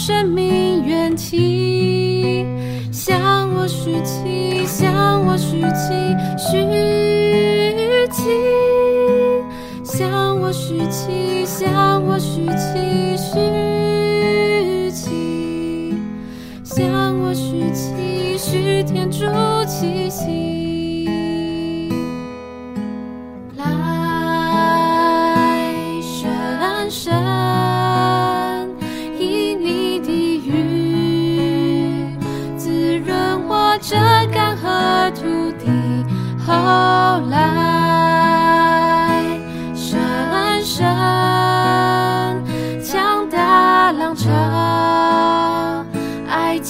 生命缘起，向我许起，向我许起，许起，向我许起，向我许起，许起，向我许起，许天主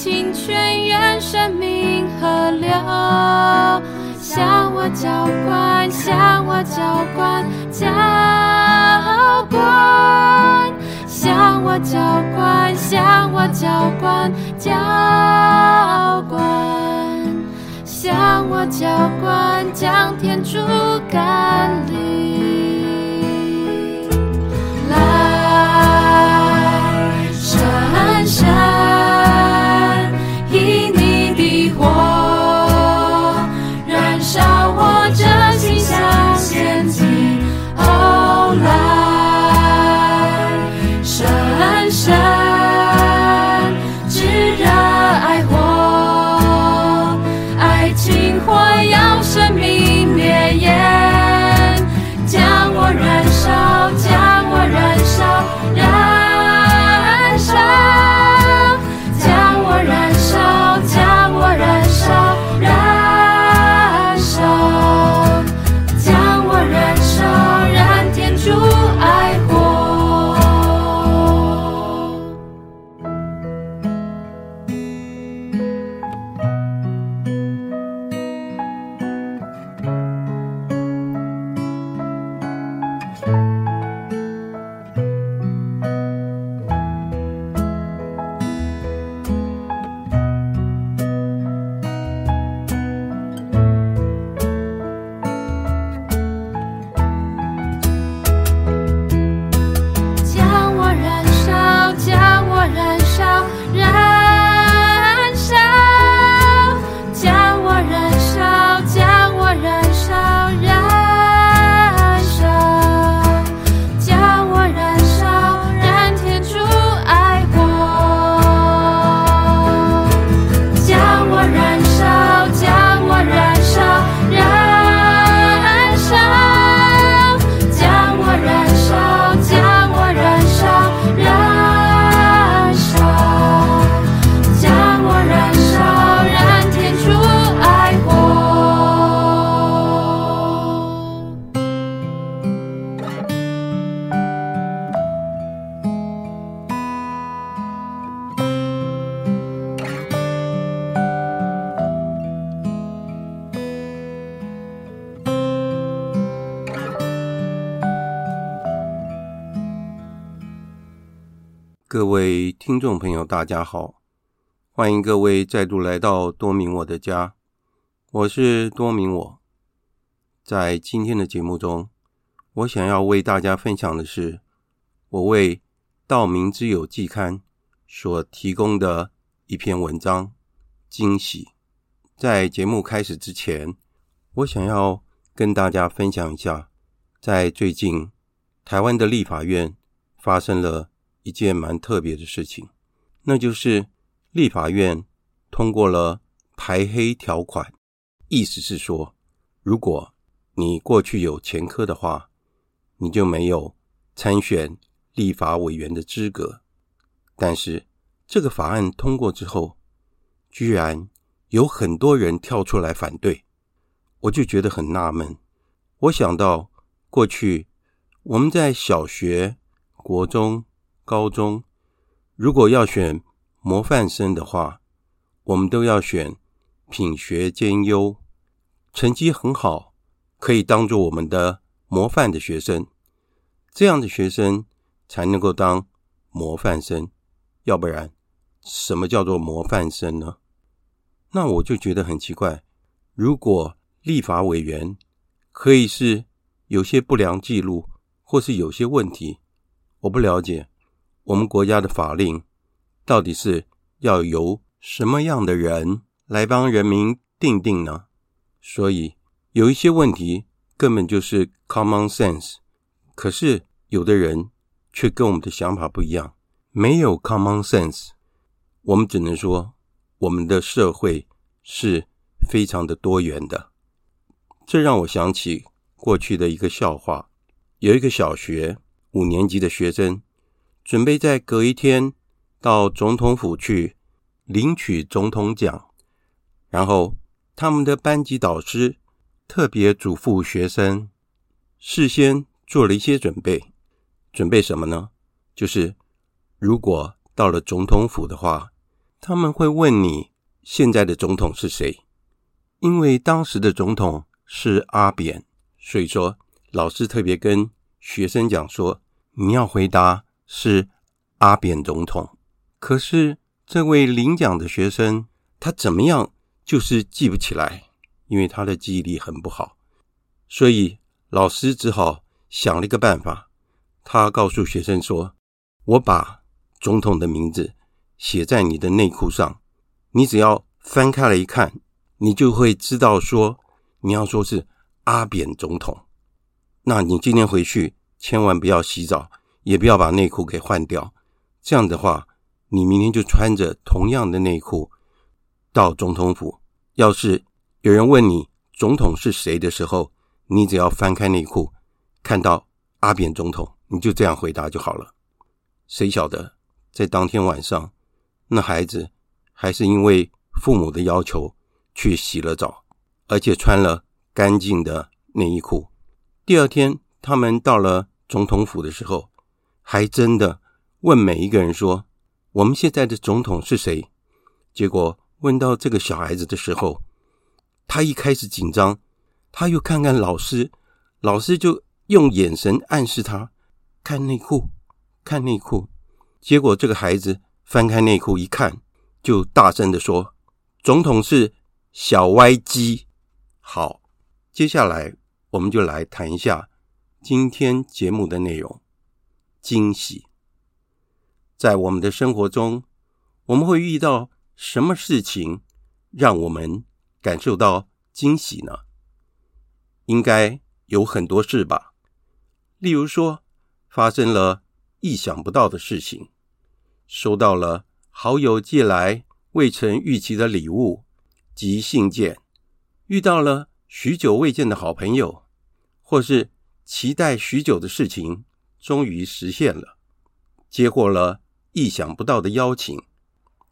清泉源生命河流，向我浇灌，向我浇灌，浇灌，向我浇灌，向我浇灌，浇灌，向我浇灌，将天主甘霖。各位听众朋友，大家好，欢迎各位再度来到多明我的家，我是多明我。在今天的节目中，我想要为大家分享的是我为《道明之友季刊》所提供的一篇文章——惊喜。在节目开始之前，我想要跟大家分享一下，在最近台湾的立法院发生了。一件蛮特别的事情，那就是立法院通过了排黑条款，意思是说，如果你过去有前科的话，你就没有参选立法委员的资格。但是这个法案通过之后，居然有很多人跳出来反对，我就觉得很纳闷。我想到过去我们在小学、国中。高中如果要选模范生的话，我们都要选品学兼优、成绩很好，可以当做我们的模范的学生。这样的学生才能够当模范生，要不然什么叫做模范生呢？那我就觉得很奇怪，如果立法委员可以是有些不良记录，或是有些问题，我不了解。我们国家的法令到底是要由什么样的人来帮人民定定呢？所以有一些问题根本就是 common sense，可是有的人却跟我们的想法不一样，没有 common sense。我们只能说，我们的社会是非常的多元的。这让我想起过去的一个笑话：有一个小学五年级的学生，准备在隔一天到总统府去领取总统奖，然后他们的班级导师特别嘱咐学生，事先做了一些准备。准备什么呢？就是如果到了总统府的话，他们会问你现在的总统是谁，因为当时的总统是阿扁，所以说老师特别跟学生讲说，你要回答是阿扁总统。可是这位领奖的学生他怎么样就是记不起来，因为他的记忆力很不好，所以老师只好想了一个办法，他告诉学生说：“我把总统的名字。”写在你的内裤上，你只要翻开来一看，你就会知道说你要说是阿扁总统。那你今天回去千万不要洗澡，也不要把内裤给换掉。这样的话，你明天就穿着同样的内裤到总统府。要是有人问你总统是谁的时候，你只要翻开内裤，看到阿扁总统，你就这样回答就好了。谁晓得在当天晚上，那孩子还是因为父母的要求去洗了澡，而且穿了干净的内衣裤。第二天，他们到了总统府的时候，还真的问每一个人说：“我们现在的总统是谁？”结果问到这个小孩子的时候，他一开始紧张，他又看看老师，老师就用眼神暗示他看内裤，看内裤。结果这个孩子。翻开内裤一看，就大声的说：“总统是小歪鸡。”好，接下来我们就来谈一下今天节目的内容——惊喜。在我们的生活中，我们会遇到什么事情让我们感受到惊喜呢？应该有很多事吧。例如说，发生了意想不到的事情。收到了好友寄来未曾预期的礼物及信件，遇到了许久未见的好朋友，或是期待许久的事情终于实现了，接获了意想不到的邀请，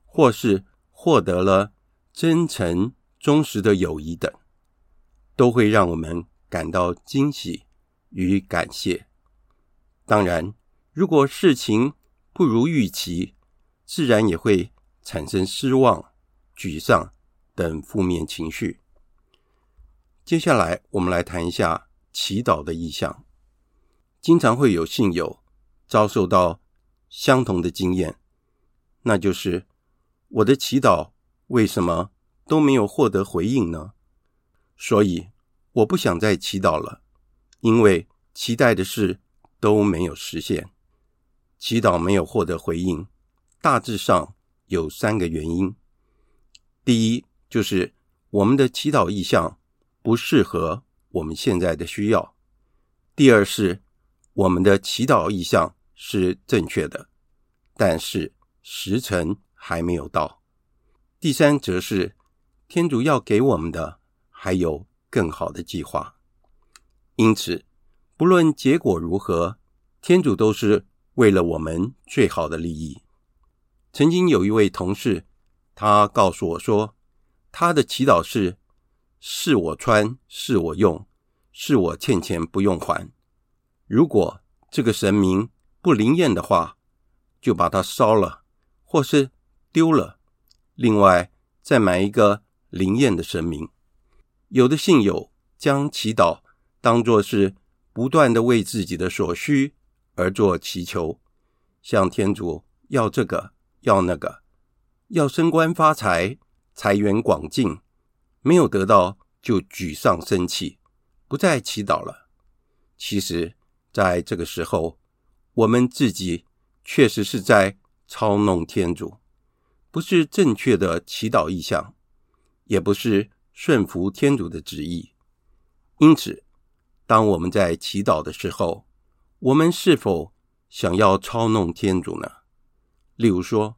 或是获得了真诚忠实的友谊等，都会让我们感到惊喜与感谢。当然，如果事情，不如预期，自然也会产生失望、沮丧等负面情绪。接下来，我们来谈一下祈祷的意向。经常会有信友遭受到相同的经验，那就是我的祈祷为什么都没有获得回应呢？所以我不想再祈祷了，因为期待的事都没有实现。祈祷没有获得回应，大致上有三个原因。第一，就是我们的祈祷意向不适合我们现在的需要；第二是我们的祈祷意向是正确的，但是时辰还没有到；第三则是天主要给我们的还有更好的计划。因此，不论结果如何，天主都是。为了我们最好的利益，曾经有一位同事，他告诉我说，他的祈祷是：是我穿，是我用，是我欠钱不用还。如果这个神明不灵验的话，就把它烧了，或是丢了。另外，再买一个灵验的神明。有的信友将祈祷当作是不断的为自己的所需。而做祈求，向天主要这个要那个，要升官发财、财源广进，没有得到就沮丧生气，不再祈祷了。其实，在这个时候，我们自己确实是在操弄天主，不是正确的祈祷意向，也不是顺服天主的旨意。因此，当我们在祈祷的时候，我们是否想要操弄天主呢？例如说，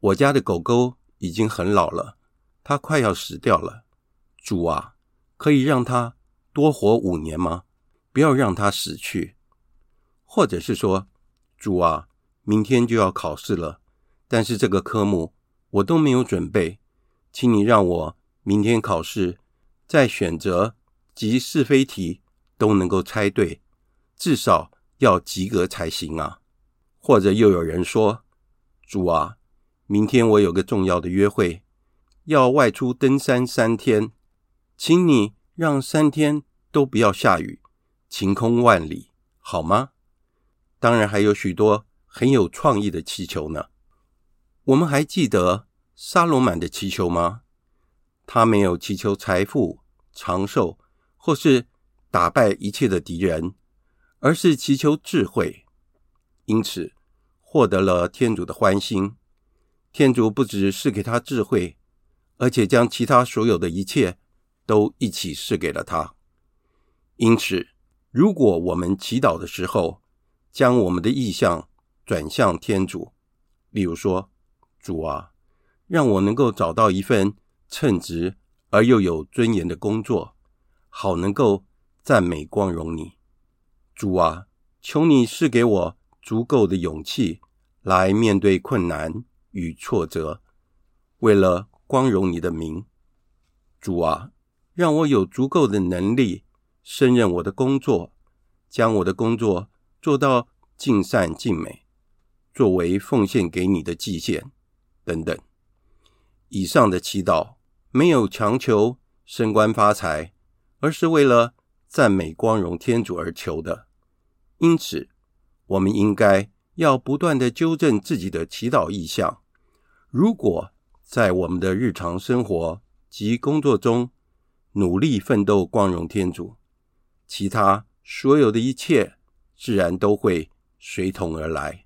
我家的狗狗已经很老了，它快要死掉了。主啊，可以让它多活五年吗？不要让它死去。或者是说，主啊，明天就要考试了，但是这个科目我都没有准备，请你让我明天考试在选择及是非题都能够猜对，至少要及格才行啊。或者又有人说，主啊，明天我有个重要的约会，要外出登山三天，请你让三天都不要下雨，晴空万里，好吗？当然还有许多很有创意的祈求呢。我们还记得沙罗满的祈求吗？他没有祈求财富、长寿，或是打败一切的敌人，而是祈求智慧，因此，获得了天主的欢心，天主不只是给他智慧，而且将其他所有的一切都一起赐给了他。因此，如果我们祈祷的时候，将我们的意向转向天主，例如说：“主啊，让我能够找到一份称职而又有尊严的工作，好能够赞美光荣你。”主啊，求你赐给我。足够的勇气来面对困难与挫折，为了光荣你的名，主啊，让我有足够的能力胜任我的工作，将我的工作做到尽善尽美，作为奉献给你的祭献等等。以上的祈祷没有强求升官发财，而是为了赞美光荣天主而求的，因此。我们应该要不断地纠正自己的祈祷意向。如果在我们的日常生活及工作中努力奋斗，光荣天主，其他所有的一切自然都会随同而来。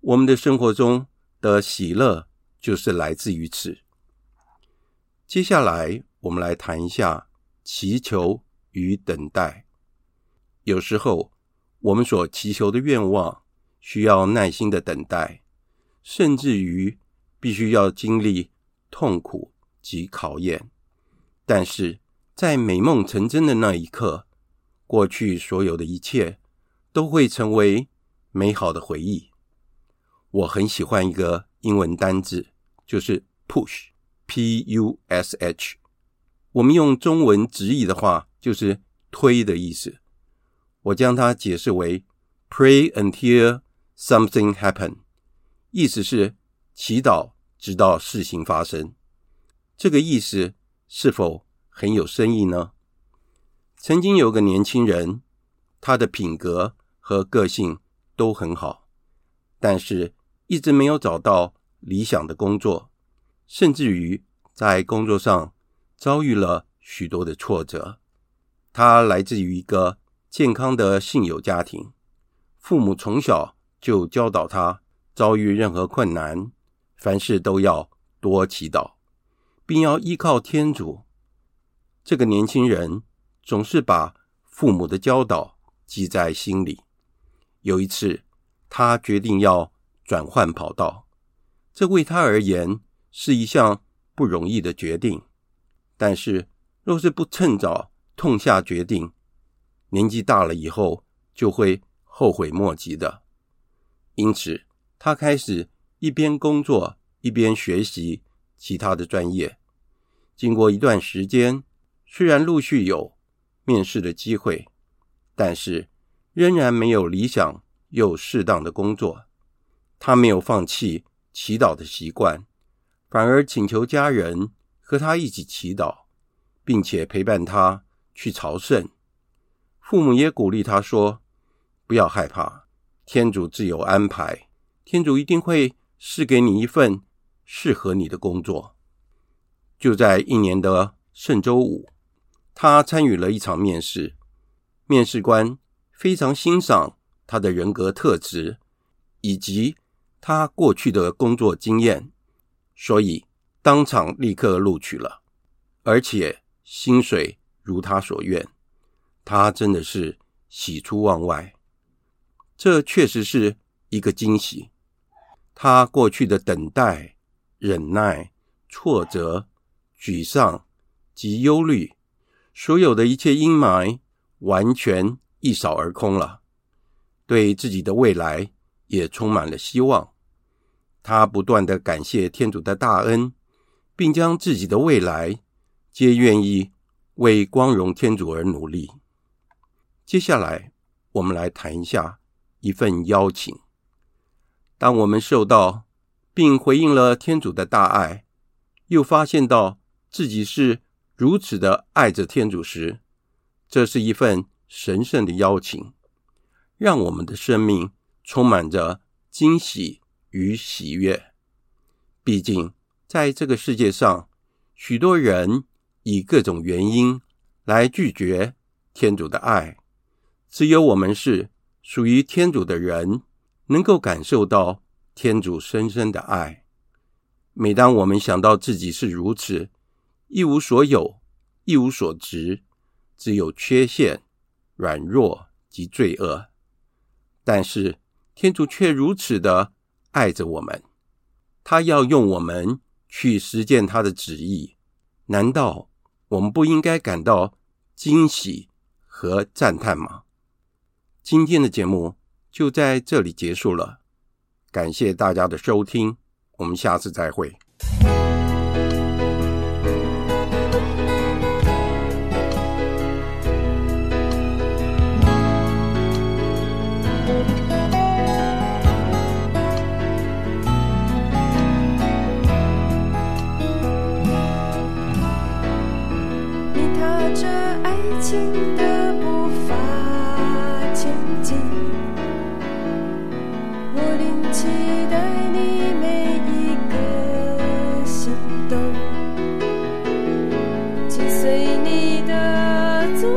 我们的生活中的喜乐就是来自于此。接下来，我们来谈一下祈求与等待。有时候，我们所祈求的愿望需要耐心的等待，甚至于必须要经历痛苦及考验。但是在美梦成真的那一刻，过去所有的一切都会成为美好的回忆。我很喜欢一个英文单字，就是 push，P-U-S-H。我们用中文直译的话，就是推的意思。我将它解释为 “pray until something happen”，意思是祈祷直到事情发生。这个意思是否很有深意呢？曾经有个年轻人，他的品格和个性都很好，但是一直没有找到理想的工作，甚至于在工作上遭遇了许多的挫折。他来自于一个健康的信友家庭，父母从小就教导他，遭遇任何困难，凡事都要多祈祷，并要依靠天主。这个年轻人总是把父母的教导记在心里。有一次，他决定要转换跑道，这为他而言是一项不容易的决定。但是，若是不趁早痛下决定，年纪大了以后，就会后悔莫及的。因此，他开始一边工作一边学习其他的专业。经过一段时间，虽然陆续有面试的机会，但是仍然没有理想又适当的工作。他没有放弃祈祷的习惯，反而请求家人和他一起祈祷，并且陪伴他去朝圣。父母也鼓励他说：“不要害怕，天主自有安排，天主一定会赐给你一份适合你的工作。”就在一年的圣周五，他参与了一场面试，面试官非常欣赏他的人格特质以及他过去的工作经验，所以当场立刻录取了，而且薪水如他所愿，他真的是喜出望外。这确实是一个惊喜。他过去的等待、忍耐、挫折、沮丧及忧虑，所有的一切阴霾，完全一扫而空了。对自己的未来也充满了希望。他不断的感谢天主的大恩，并将自己的未来皆愿意为光荣天主而努力。接下来，我们来谈一下一份邀请。当我们受到并回应了天主的大爱，又发现到自己是如此的爱着天主时，这是一份神圣的邀请，让我们的生命充满着惊喜与喜悦。毕竟，在这个世界上，许多人以各种原因来拒绝天主的爱，只有我们是属于天主的人。能够感受到天主深深的爱。每当我们想到自己是如此一无所有、一无所值，只有缺陷、软弱及罪恶，但是天主却如此的爱着我们，他要用我们去实践他的旨意。难道我们不应该感到惊喜和赞叹吗？今天的节目。就在这里结束了，感谢大家的收听，我们下次再会。跟随你的足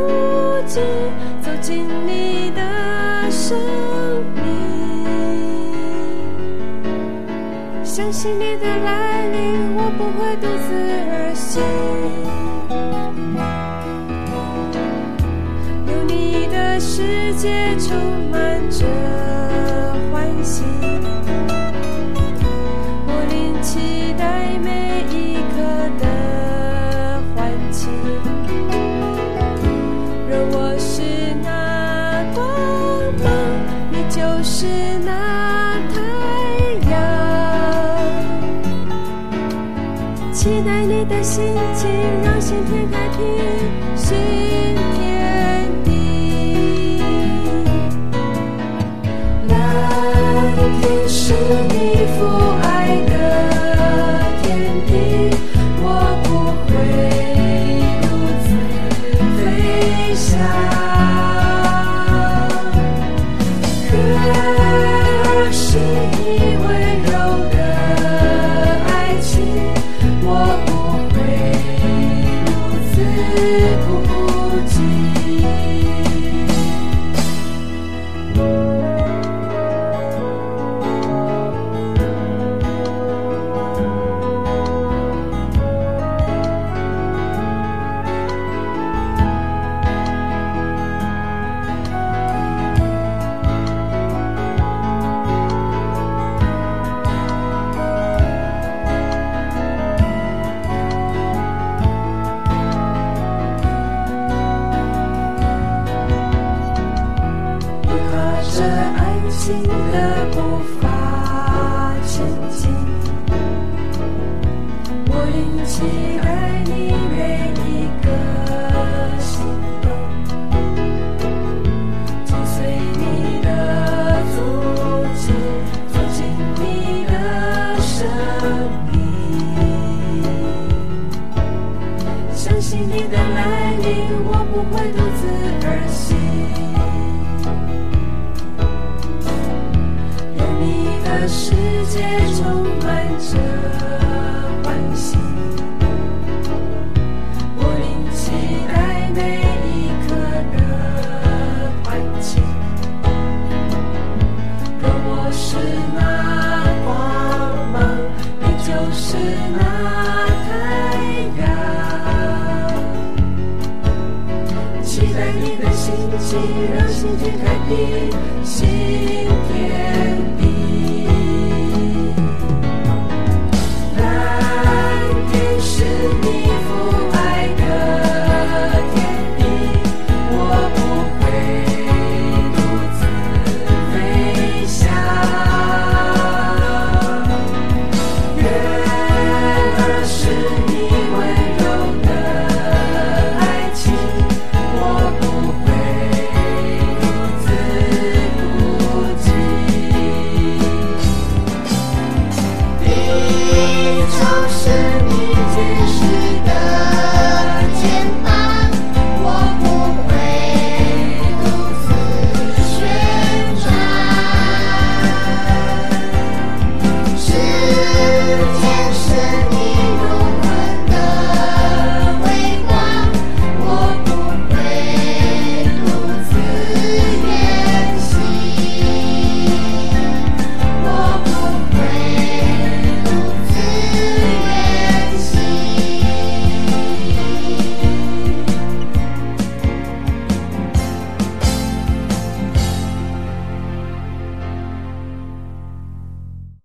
迹，走进你的生命，相信你的来临，我不会独自而行。有你的世界充满着。是那太阳，期待你的心情，让新天开辟新天地。蓝天是你。心让心田开辟新天。